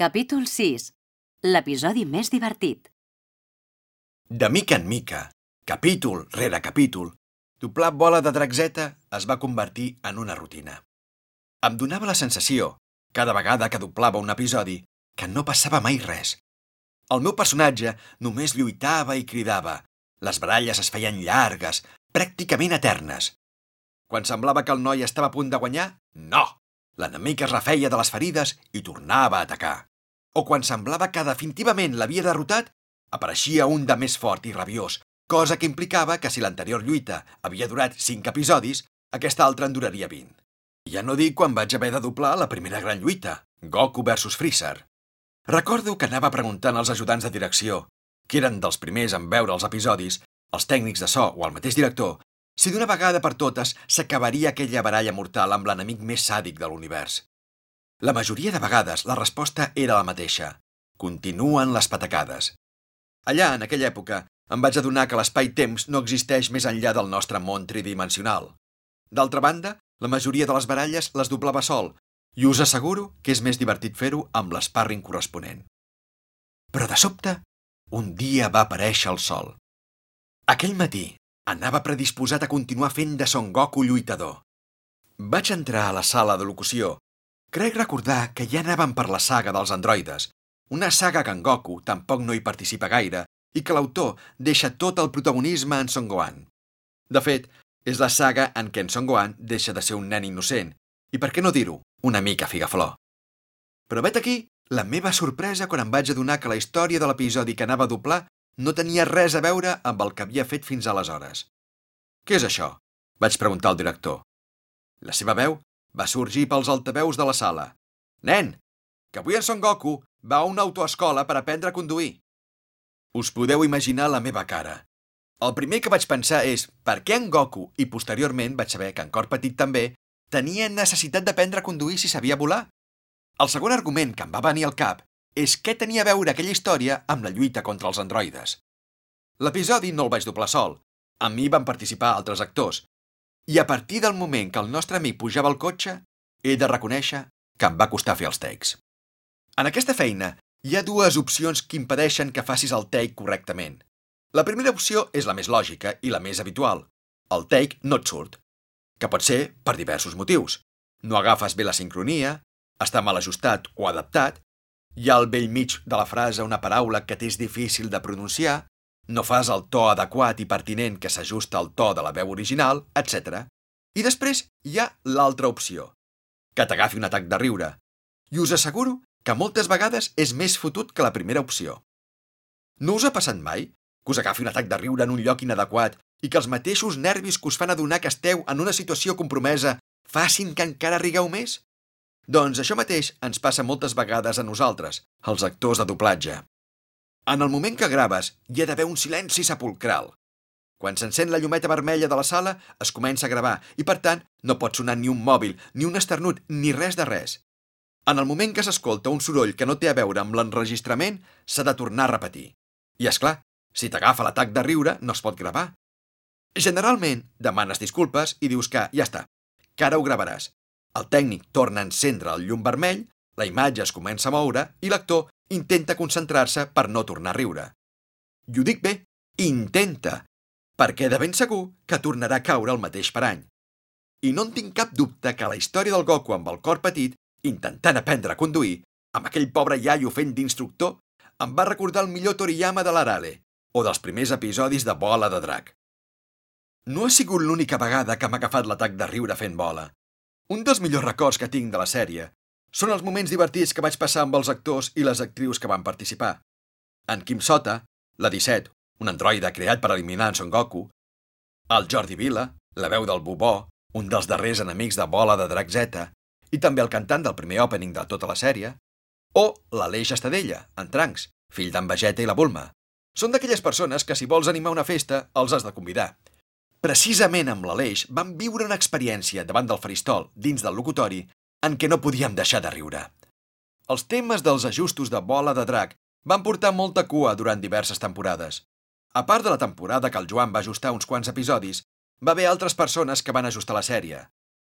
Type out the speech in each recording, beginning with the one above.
Capítol 6. L'episodi més divertit. De mica en mica, capítol rere capítol, doblar bola de draczeta es va convertir en una rutina. Em donava la sensació, cada vegada que doblava un episodi, que no passava mai res. El meu personatge només lluitava i cridava. Les baralles es feien llargues, pràcticament eternes. Quan semblava que el noi estava a punt de guanyar, no! L'enemic es refeia de les ferides i tornava a atacar. O quan semblava que definitivament l'havia derrotat, apareixia un de més fort i rabiós, cosa que implicava que si l'anterior lluita havia durat 5 episodis, aquesta altra en duraria 20. Ja no dic quan vaig haver de doblar la primera gran lluita, Goku versus Freezer. Recordo que anava preguntant als ajudants de direcció, que eren dels primers en veure els episodis, els tècnics de so o el mateix director, si d'una vegada per totes s'acabaria aquella baralla mortal amb l'enemic més sàdic de l'univers. La majoria de vegades la resposta era la mateixa. Continuen les patacades. Allà, en aquella època, em vaig adonar que l'espai-temps no existeix més enllà del nostre món tridimensional. D'altra banda, la majoria de les baralles les doblava sol, i us asseguro que és més divertit fer-ho amb l'esparring corresponent. Però de sobte, un dia va aparèixer el sol. Aquell matí, anava predisposat a continuar fent de Son Goku lluitador. Vaig entrar a la sala de locució. Crec recordar que ja anàvem per la saga dels androides, una saga que en Goku tampoc no hi participa gaire i que l'autor deixa tot el protagonisme en Son Gohan. De fet, és la saga en què en Son Gohan deixa de ser un nen innocent i, per què no dir-ho, una mica figaflor. Però vet aquí la meva sorpresa quan em vaig adonar que la història de l'episodi que anava a doblar no tenia res a veure amb el que havia fet fins aleshores. Què és això? vaig preguntar al director. La seva veu va sorgir pels altaveus de la sala. Nen, que avui en Son Goku va a una autoescola per aprendre a conduir. Us podeu imaginar la meva cara. El primer que vaig pensar és per què en Goku, i posteriorment vaig saber que en Cor Petit també, tenia necessitat d'aprendre a conduir si sabia volar. El segon argument que em va venir al cap és què tenia a veure aquella història amb la lluita contra els androides. L'episodi no el vaig doblar sol. Amb mi van participar altres actors. I a partir del moment que el nostre amic pujava al cotxe, he de reconèixer que em va costar fer els takes. En aquesta feina hi ha dues opcions que impedeixen que facis el take correctament. La primera opció és la més lògica i la més habitual. El take no et surt, que pot ser per diversos motius. No agafes bé la sincronia, està mal ajustat o adaptat, hi ha al vell mig de la frase una paraula que t'és difícil de pronunciar, no fas el to adequat i pertinent que s'ajusta al to de la veu original, etc. I després hi ha l'altra opció, que t'agafi un atac de riure. I us asseguro que moltes vegades és més fotut que la primera opció. No us ha passat mai que us agafi un atac de riure en un lloc inadequat i que els mateixos nervis que us fan adonar que esteu en una situació compromesa facin que encara rigueu més? Doncs això mateix ens passa moltes vegades a nosaltres, els actors de doblatge. En el moment que graves, hi ha d'haver un silenci sepulcral. Quan s'encén la llumeta vermella de la sala, es comença a gravar i, per tant, no pot sonar ni un mòbil, ni un esternut, ni res de res. En el moment que s'escolta un soroll que no té a veure amb l'enregistrament, s'ha de tornar a repetir. I, és clar, si t'agafa l'atac de riure, no es pot gravar. Generalment, demanes disculpes i dius que ja està, que ara ho gravaràs. El tècnic torna a encendre el llum vermell, la imatge es comença a moure i l'actor intenta concentrar-se per no tornar a riure. I ho dic bé, intenta, perquè de ben segur que tornarà a caure el mateix parany. I no en tinc cap dubte que la història del Goku amb el cor petit, intentant aprendre a conduir, amb aquell pobre iaio fent d'instructor, em va recordar el millor Toriyama de l'Arale, o dels primers episodis de Bola de Drac. No ha sigut l'única vegada que m'ha agafat l'atac de riure fent bola. Un dels millors records que tinc de la sèrie són els moments divertits que vaig passar amb els actors i les actrius que van participar. En Kim Sota, la 17, un androide creat per eliminar en Son Goku, el Jordi Vila, la veu del Bubó, un dels darrers enemics de Bola de Drac Z, i també el cantant del primer opening de tota la sèrie, o l'Aleix Estadella, en Tranks, fill d'en Vegeta i la Bulma. Són d'aquelles persones que si vols animar una festa els has de convidar Precisament amb l'Aleix vam viure una experiència davant del faristol, dins del locutori, en què no podíem deixar de riure. Els temes dels ajustos de bola de drac van portar molta cua durant diverses temporades. A part de la temporada que el Joan va ajustar uns quants episodis, va haver altres persones que van ajustar la sèrie.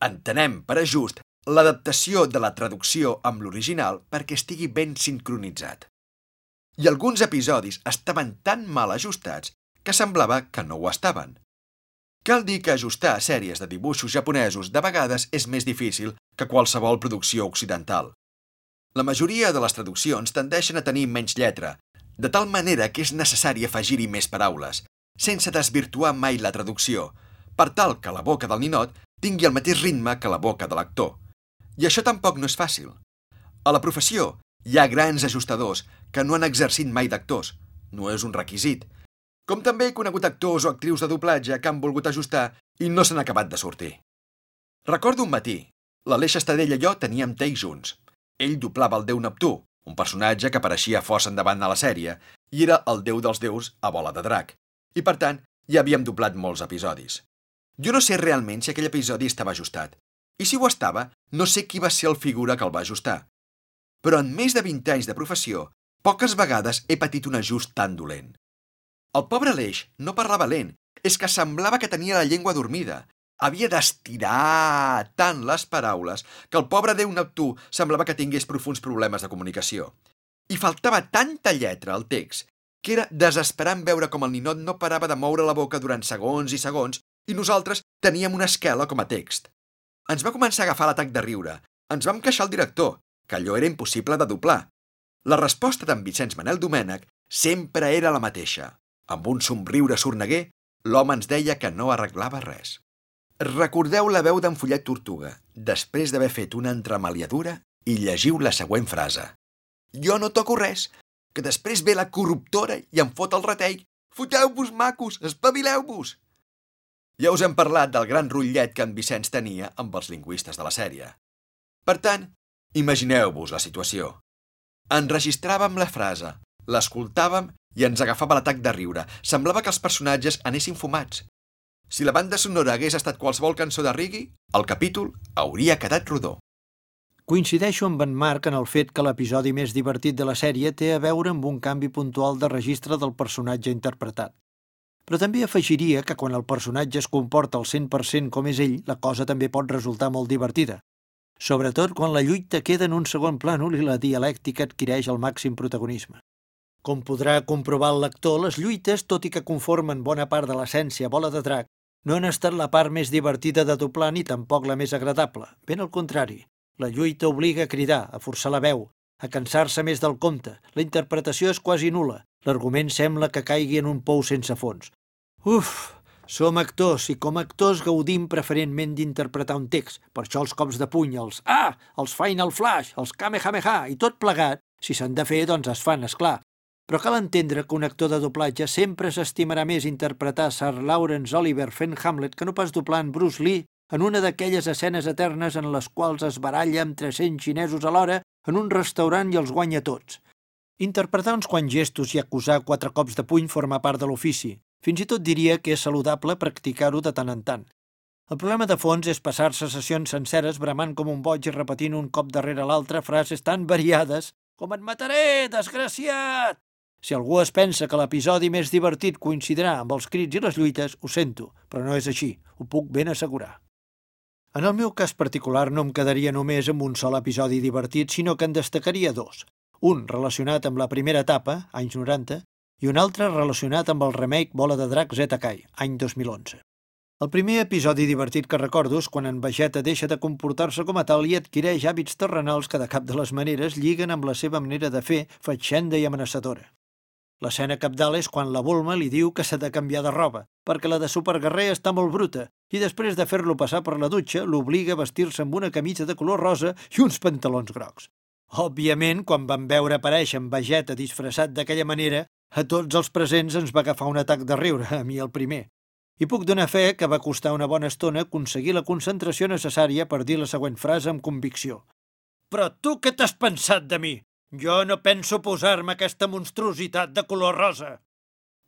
Entenem per ajust l'adaptació de la traducció amb l'original perquè estigui ben sincronitzat. I alguns episodis estaven tan mal ajustats que semblava que no ho estaven. Cal dir que ajustar sèries de dibuixos japonesos de vegades és més difícil que qualsevol producció occidental. La majoria de les traduccions tendeixen a tenir menys lletra, de tal manera que és necessari afegir-hi més paraules, sense desvirtuar mai la traducció, per tal que la boca del ninot tingui el mateix ritme que la boca de l'actor. I això tampoc no és fàcil. A la professió hi ha grans ajustadors que no han exercit mai d'actors. No és un requisit. Com també he conegut actors o actrius de doblatge que han volgut ajustar i no s'han acabat de sortir. Recordo un matí. L'Aleix Estadella i jo teníem take junts. Ell doblava el déu Neptú, un personatge que apareixia força endavant a la sèrie, i era el déu dels déus a bola de drac. I, per tant, ja havíem doblat molts episodis. Jo no sé realment si aquell episodi estava ajustat. I si ho estava, no sé qui va ser el figura que el va ajustar. Però en més de 20 anys de professió, poques vegades he patit un ajust tan dolent. El pobre Aleix no parlava lent, és que semblava que tenia la llengua dormida. Havia d'estirar tant les paraules que el pobre Déu Neptú semblava que tingués profuns problemes de comunicació. I faltava tanta lletra al text que era desesperant veure com el ninot no parava de moure la boca durant segons i segons i nosaltres teníem una esquela com a text. Ens va començar a agafar l'atac de riure. Ens vam queixar al director, que allò era impossible de doblar. La resposta d'en Vicenç Manel Domènech sempre era la mateixa. Amb un somriure sorneguer, l'home ens deia que no arreglava res. Recordeu la veu d'en Follet Tortuga, després d'haver fet una entremaliadura, i llegiu la següent frase. Jo no toco res, que després ve la corruptora i em fot el retell. Foteu-vos, macos, espavileu-vos! Ja us hem parlat del gran rotllet que en Vicenç tenia amb els lingüistes de la sèrie. Per tant, imagineu-vos la situació. Enregistràvem la frase, l'escoltàvem i ens agafava l'atac de riure. Semblava que els personatges anessin fumats. Si la banda sonora hagués estat qualsevol cançó de Riggy, el capítol hauria quedat rodó. Coincideixo amb en Marc en el fet que l'episodi més divertit de la sèrie té a veure amb un canvi puntual de registre del personatge interpretat. Però també afegiria que quan el personatge es comporta al 100% com és ell, la cosa també pot resultar molt divertida. Sobretot quan la lluita queda en un segon plànol i la dialèctica adquireix el màxim protagonisme. Com podrà comprovar el lector, les lluites, tot i que conformen bona part de l'essència bola de drac, no han estat la part més divertida de doblar ni tampoc la més agradable. Ben al contrari, la lluita obliga a cridar, a forçar la veu, a cansar-se més del compte. La interpretació és quasi nula. L'argument sembla que caigui en un pou sense fons. Uf, som actors i com actors gaudim preferentment d'interpretar un text. Per això els cops de puny, els ah, els Final Flash, els Kamehameha i tot plegat, si s'han de fer, doncs es fan, és clar. Però cal entendre que un actor de doblatge sempre s'estimarà més interpretar Sir Lawrence Oliver fent Hamlet que no pas doblar en Bruce Lee en una d'aquelles escenes eternes en les quals es baralla amb 300 xinesos alhora en un restaurant i els guanya tots. Interpretar uns quants gestos i acusar quatre cops de puny forma part de l'ofici. Fins i tot diria que és saludable practicar-ho de tant en tant. El problema de fons és passar-se sessions senceres bramant com un boig i repetint un cop darrere l'altre frases tan variades com «Et mataré, desgraciat!» Si algú es pensa que l'episodi més divertit coincidirà amb els crits i les lluites, ho sento, però no és així, ho puc ben assegurar. En el meu cas particular no em quedaria només amb un sol episodi divertit, sinó que en destacaria dos. Un relacionat amb la primera etapa, anys 90, i un altre relacionat amb el remake Bola de Drac Z Kai, any 2011. El primer episodi divertit que recordo és quan en Vegeta deixa de comportar-se com a tal i adquireix hàbits terrenals que de cap de les maneres lliguen amb la seva manera de fer fatxenda i amenaçadora. L'escena capdalt és quan la Bulma li diu que s'ha de canviar de roba, perquè la de Superguerrer està molt bruta, i després de fer-lo passar per la dutxa, l'obliga a vestir-se amb una camisa de color rosa i uns pantalons grocs. Òbviament, quan van veure aparèixer en Vegeta disfressat d'aquella manera, a tots els presents ens va agafar un atac de riure, a mi el primer. I puc donar fe que va costar una bona estona aconseguir la concentració necessària per dir la següent frase amb convicció. Però tu què t'has pensat de mi? Jo no penso posar-me aquesta monstruositat de color rosa.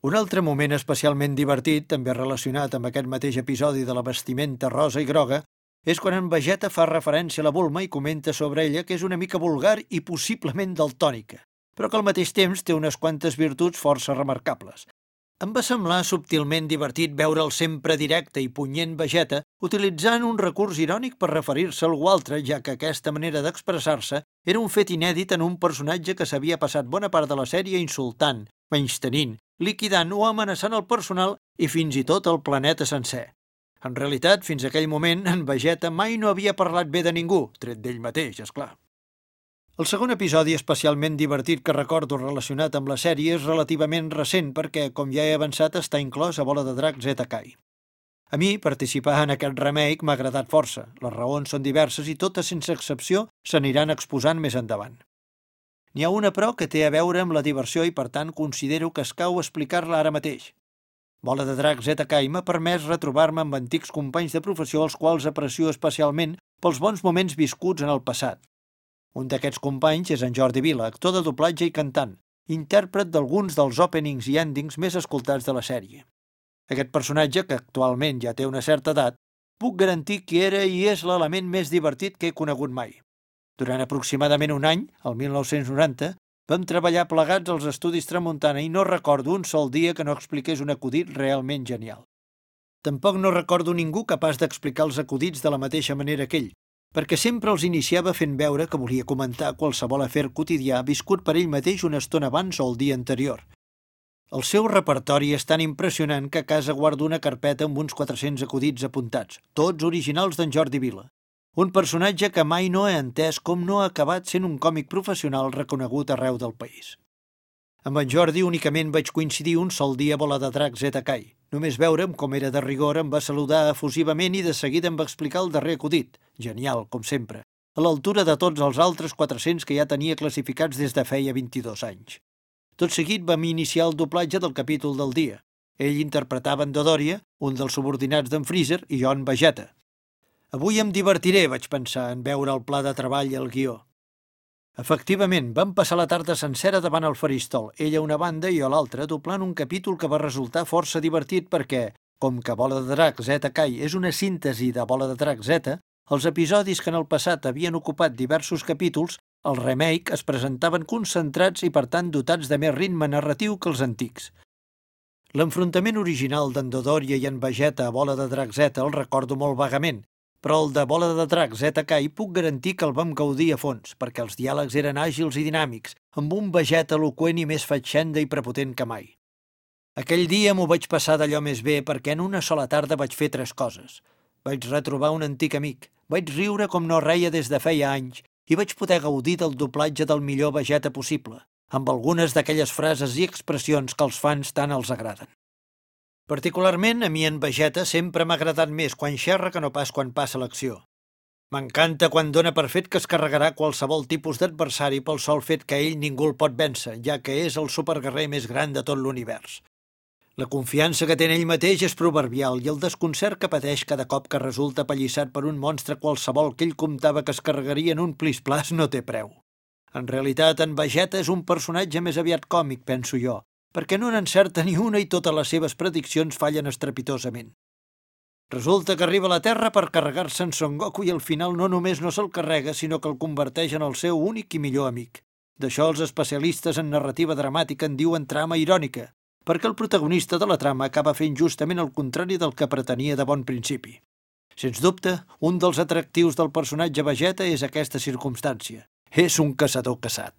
Un altre moment especialment divertit, també relacionat amb aquest mateix episodi de la vestimenta rosa i groga, és quan en Vegeta fa referència a la Bulma i comenta sobre ella que és una mica vulgar i possiblement daltònica, però que al mateix temps té unes quantes virtuts força remarcables. Em va semblar subtilment divertit veure el sempre directe i punyent Vegeta utilitzant un recurs irònic per referir-se a algú altre, ja que aquesta manera d'expressar-se era un fet inèdit en un personatge que s'havia passat bona part de la sèrie insultant, menystenint, liquidant o amenaçant el personal i fins i tot el planeta sencer. En realitat, fins aquell moment, en Vegeta mai no havia parlat bé de ningú, tret d'ell mateix, és clar. El segon episodi especialment divertit que recordo relacionat amb la sèrie és relativament recent perquè, com ja he avançat, està inclòs a Bola de Drac Zeta Kai. A mi, participar en aquest remake m'ha agradat força. Les raons són diverses i totes, sense excepció, s'aniran exposant més endavant. N'hi ha una, però, que té a veure amb la diversió i, per tant, considero que escau explicar-la ara mateix. Bola de Drac Kai m'ha permès retrobar-me amb antics companys de professió als quals aprecio especialment pels bons moments viscuts en el passat, un d'aquests companys és en Jordi Vila, actor de doblatge i cantant, intèrpret d'alguns dels openings i endings més escoltats de la sèrie. Aquest personatge, que actualment ja té una certa edat, puc garantir que era i és l'element més divertit que he conegut mai. Durant aproximadament un any, el 1990, vam treballar plegats als estudis Tramuntana i no recordo un sol dia que no expliqués un acudit realment genial. Tampoc no recordo ningú capaç d'explicar els acudits de la mateixa manera que ell, perquè sempre els iniciava fent veure que volia comentar qualsevol afer quotidià viscut per ell mateix una estona abans o el dia anterior. El seu repertori és tan impressionant que a casa guardo una carpeta amb uns 400 acudits apuntats, tots originals d'en Jordi Vila. Un personatge que mai no he entès com no ha acabat sent un còmic professional reconegut arreu del país. Amb en Jordi únicament vaig coincidir un sol dia a Bola de Drac Zeta Kai. Només veure'm com era de rigor em va saludar efusivament i de seguida em va explicar el darrer acudit. Genial, com sempre. A l'altura de tots els altres 400 que ja tenia classificats des de feia 22 anys. Tot seguit vam iniciar el doblatge del capítol del dia. Ell interpretava en Dodoria, un dels subordinats d'en Freezer, i jo en Vegeta. Avui em divertiré, vaig pensar, en veure el pla de treball i el guió. Efectivament, vam passar la tarda sencera davant el faristol, ella a una banda i jo a l'altra, doblant un capítol que va resultar força divertit perquè, com que Bola de Drac Zeta Kai és una síntesi de Bola de Drac Zeta, els episodis que en el passat havien ocupat diversos capítols, el remake es presentaven concentrats i per tant dotats de més ritme narratiu que els antics. L'enfrontament original d'en Dodoria i en Vegeta a Bola de Drac Zeta el recordo molt vagament, però el de Bola de Drac ZK hi puc garantir que el vam gaudir a fons, perquè els diàlegs eren àgils i dinàmics, amb un veget eloquent i més fatxenda i prepotent que mai. Aquell dia m'ho vaig passar d'allò més bé perquè en una sola tarda vaig fer tres coses. Vaig retrobar un antic amic, vaig riure com no reia des de feia anys i vaig poder gaudir del doblatge del millor vegeta possible, amb algunes d'aquelles frases i expressions que els fans tant els agraden. Particularment, a mi en Vegeta sempre m'ha agradat més quan xerra que no pas quan passa l'acció. M'encanta quan dona per fet que es carregarà qualsevol tipus d'adversari pel sol fet que ell ningú el pot vèncer, ja que és el superguerrer més gran de tot l'univers. La confiança que té en ell mateix és proverbial i el desconcert que pateix cada cop que resulta pallissat per un monstre qualsevol que ell comptava que es carregaria en un plisplàs no té preu. En realitat, en Vegeta és un personatge més aviat còmic, penso jo, perquè no n'encerta ni una i totes les seves prediccions fallen estrepitosament. Resulta que arriba a la Terra per carregar-se en Son Goku i al final no només no se'l carrega, sinó que el converteix en el seu únic i millor amic. D'això els especialistes en narrativa dramàtica en diuen trama irònica, perquè el protagonista de la trama acaba fent justament el contrari del que pretenia de bon principi. Sens dubte, un dels atractius del personatge Vegeta és aquesta circumstància. És un caçador caçat.